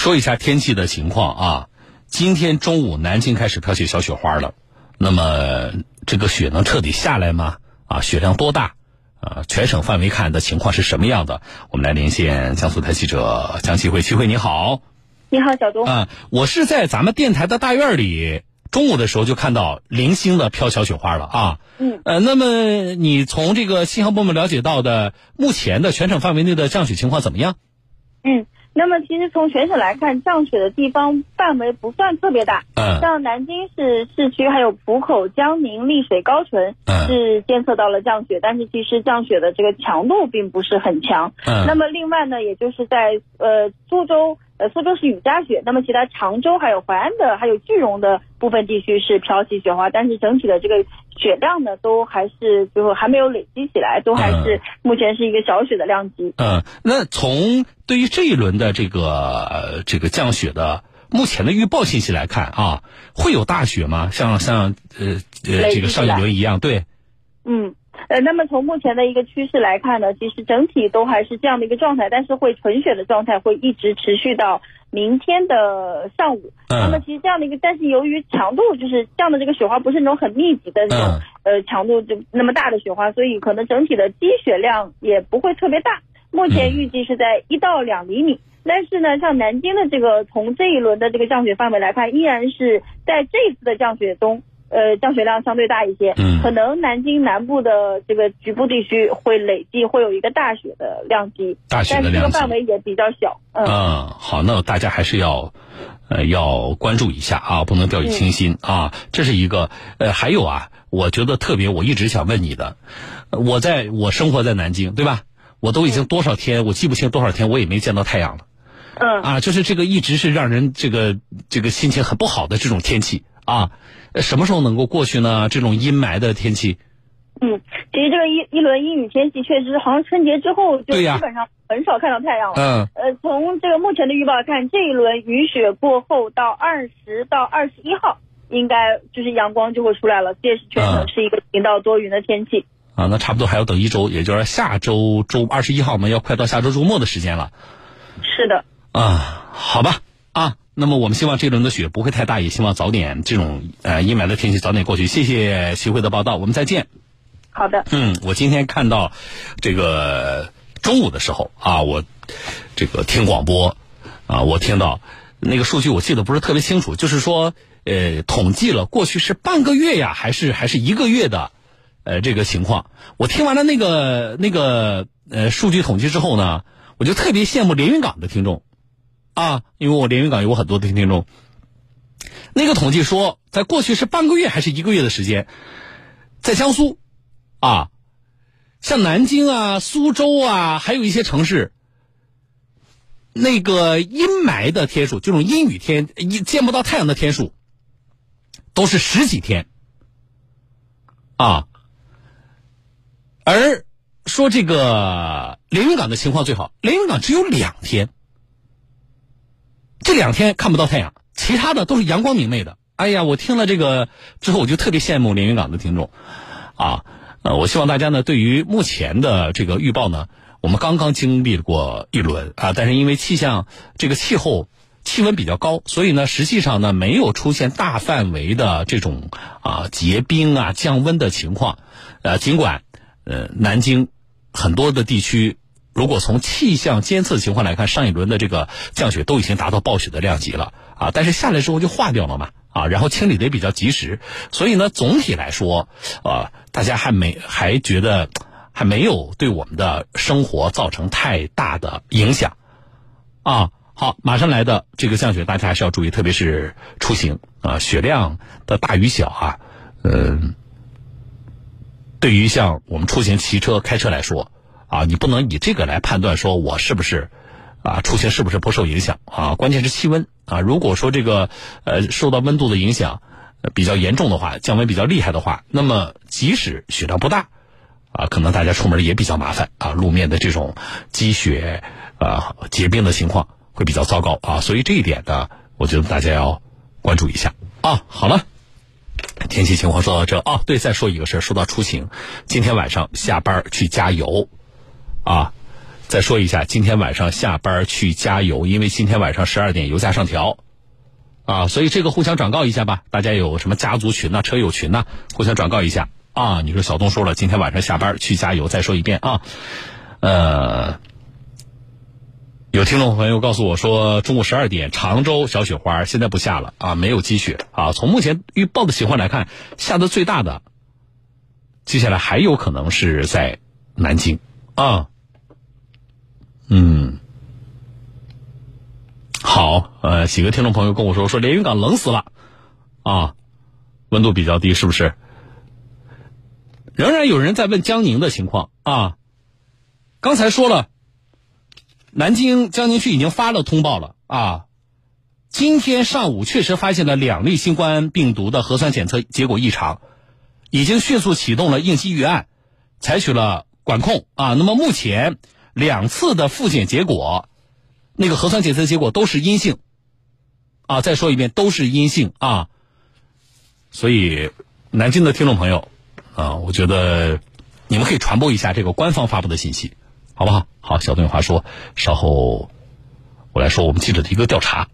说一下天气的情况啊，今天中午南京开始飘起小雪花了，那么这个雪能彻底下来吗？啊，雪量多大？啊，全省范围看的情况是什么样的？我们来连线江苏台记者江启慧，启慧你好。你好，小东。啊，我是在咱们电台的大院里，中午的时候就看到零星的飘小雪花了啊。嗯。呃，那么你从这个气象部门了解到的目前的全省范围内的降雪情况怎么样？嗯。那么其实从全省来看，降雪的地方范围不算特别大。嗯。像南京市市区，还有浦口、江宁、丽水、高淳，是监测到了降雪，但是其实降雪的这个强度并不是很强。嗯。那么另外呢，也就是在呃苏州，呃苏州是雨夹雪，那么其他常州还有淮安的，还有句容的部分地区是飘起雪花，但是整体的这个雪量呢，都还是最后还没有累积起来，都还是目前是一个小雪的量级。嗯，那从对于这一轮的这个这个降雪的目前的预报信息来看啊，会有大雪吗？像像呃呃这个上一轮一样，对。嗯，呃，那么从目前的一个趋势来看呢，其实整体都还是这样的一个状态，但是会纯雪的状态会一直持续到明天的上午。嗯。那么其实这样的一个，但是由于强度就是降的这个雪花不是那种很密集的那种，呃，强度就那么大的雪花，所以可能整体的积雪量也不会特别大。目前预计是在一到两厘米，但是呢，像南京的这个从这一轮的这个降雪范围来看，依然是在这次的降雪中，呃，降雪量相对大一些。嗯。可能南京南部的这个局部地区会累计会有一个大雪的量级，大雪的量级，但是这个范围也比较小。嗯。嗯，好，那大家还是要，呃，要关注一下啊，不能掉以轻心啊。这是一个，呃，还有啊，我觉得特别，我一直想问你的，我在我生活在南京，对吧？我都已经多少天，我记不清多少天，我也没见到太阳了。嗯。啊，就是这个一直是让人这个这个心情很不好的这种天气啊，什么时候能够过去呢？这种阴霾的天气。嗯，其实这个一一轮阴雨天气确实，好像春节之后就基本上很少看到太阳了。嗯。呃，从这个目前的预报看，这一轮雨雪过后到二十到二十一号，应该就是阳光就会出来了，届时全省是一个晴到多云的天气。啊，那差不多还要等一周，也就是下周周二十一号嘛，要快到下周周末的时间了。是的。啊，好吧，啊，那么我们希望这轮的雪不会太大，也希望早点这种呃阴霾的天气早点过去。谢谢徐慧的报道，我们再见。好的。嗯，我今天看到这个中午的时候啊，我这个听广播啊，我听到那个数据，我记得不是特别清楚，就是说呃，统计了过去是半个月呀，还是还是一个月的。呃，这个情况，我听完了那个那个呃数据统计之后呢，我就特别羡慕连云港的听众，啊，因为我连云港有很多的听众。那个统计说，在过去是半个月还是一个月的时间，在江苏，啊，像南京啊、苏州啊，还有一些城市，那个阴霾的天数，这种阴雨天、一见不到太阳的天数，都是十几天，啊。而说这个连云港的情况最好，连云港只有两天，这两天看不到太阳，其他的都是阳光明媚的。哎呀，我听了这个之后，我就特别羡慕连云港的听众，啊，呃，我希望大家呢，对于目前的这个预报呢，我们刚刚经历过一轮啊，但是因为气象这个气候气温比较高，所以呢，实际上呢，没有出现大范围的这种啊结冰啊降温的情况，呃，尽管。呃，南京很多的地区，如果从气象监测情况来看，上一轮的这个降雪都已经达到暴雪的量级了啊，但是下来之后就化掉了嘛啊，然后清理的也比较及时，所以呢，总体来说，呃，大家还没还觉得还没有对我们的生活造成太大的影响啊。好，马上来的这个降雪，大家还是要注意，特别是出行啊，雪量的大与小啊，嗯。对于像我们出行、骑车、开车来说，啊，你不能以这个来判断说我是不是，啊，出行是不是不受影响啊？关键是气温啊。如果说这个呃受到温度的影响比较严重的话，降温比较厉害的话，那么即使雪量不大，啊，可能大家出门也比较麻烦啊。路面的这种积雪啊结冰的情况会比较糟糕啊。所以这一点呢，我觉得大家要关注一下啊。好了。天气情况说到这啊，对，再说一个事儿，说到出行，今天晚上下班去加油，啊，再说一下，今天晚上下班去加油，因为今天晚上十二点油价上调，啊，所以这个互相转告一下吧。大家有什么家族群呐、车友群呐，互相转告一下啊。你说小东说了，今天晚上下班去加油，再说一遍啊。呃，有听众朋友告诉我说，中午十二点常州小雪花现在不下了啊，没有积雪啊。从目前预报的情况来看，下的最大的，接下来还有可能是在南京啊。嗯，好，呃，几个听众朋友跟我说，说连云港冷死了，啊，温度比较低，是不是？仍然有人在问江宁的情况啊，刚才说了，南京江宁区已经发了通报了啊，今天上午确实发现了两例新冠病毒的核酸检测结果异常，已经迅速启动了应急预案，采取了管控啊，那么目前。两次的复检结果，那个核酸检测结果都是阴性，啊，再说一遍都是阴性啊。所以，南京的听众朋友，啊，我觉得你们可以传播一下这个官方发布的信息，好不好？好，小东有话说，稍后我来说我们记者的一个调查。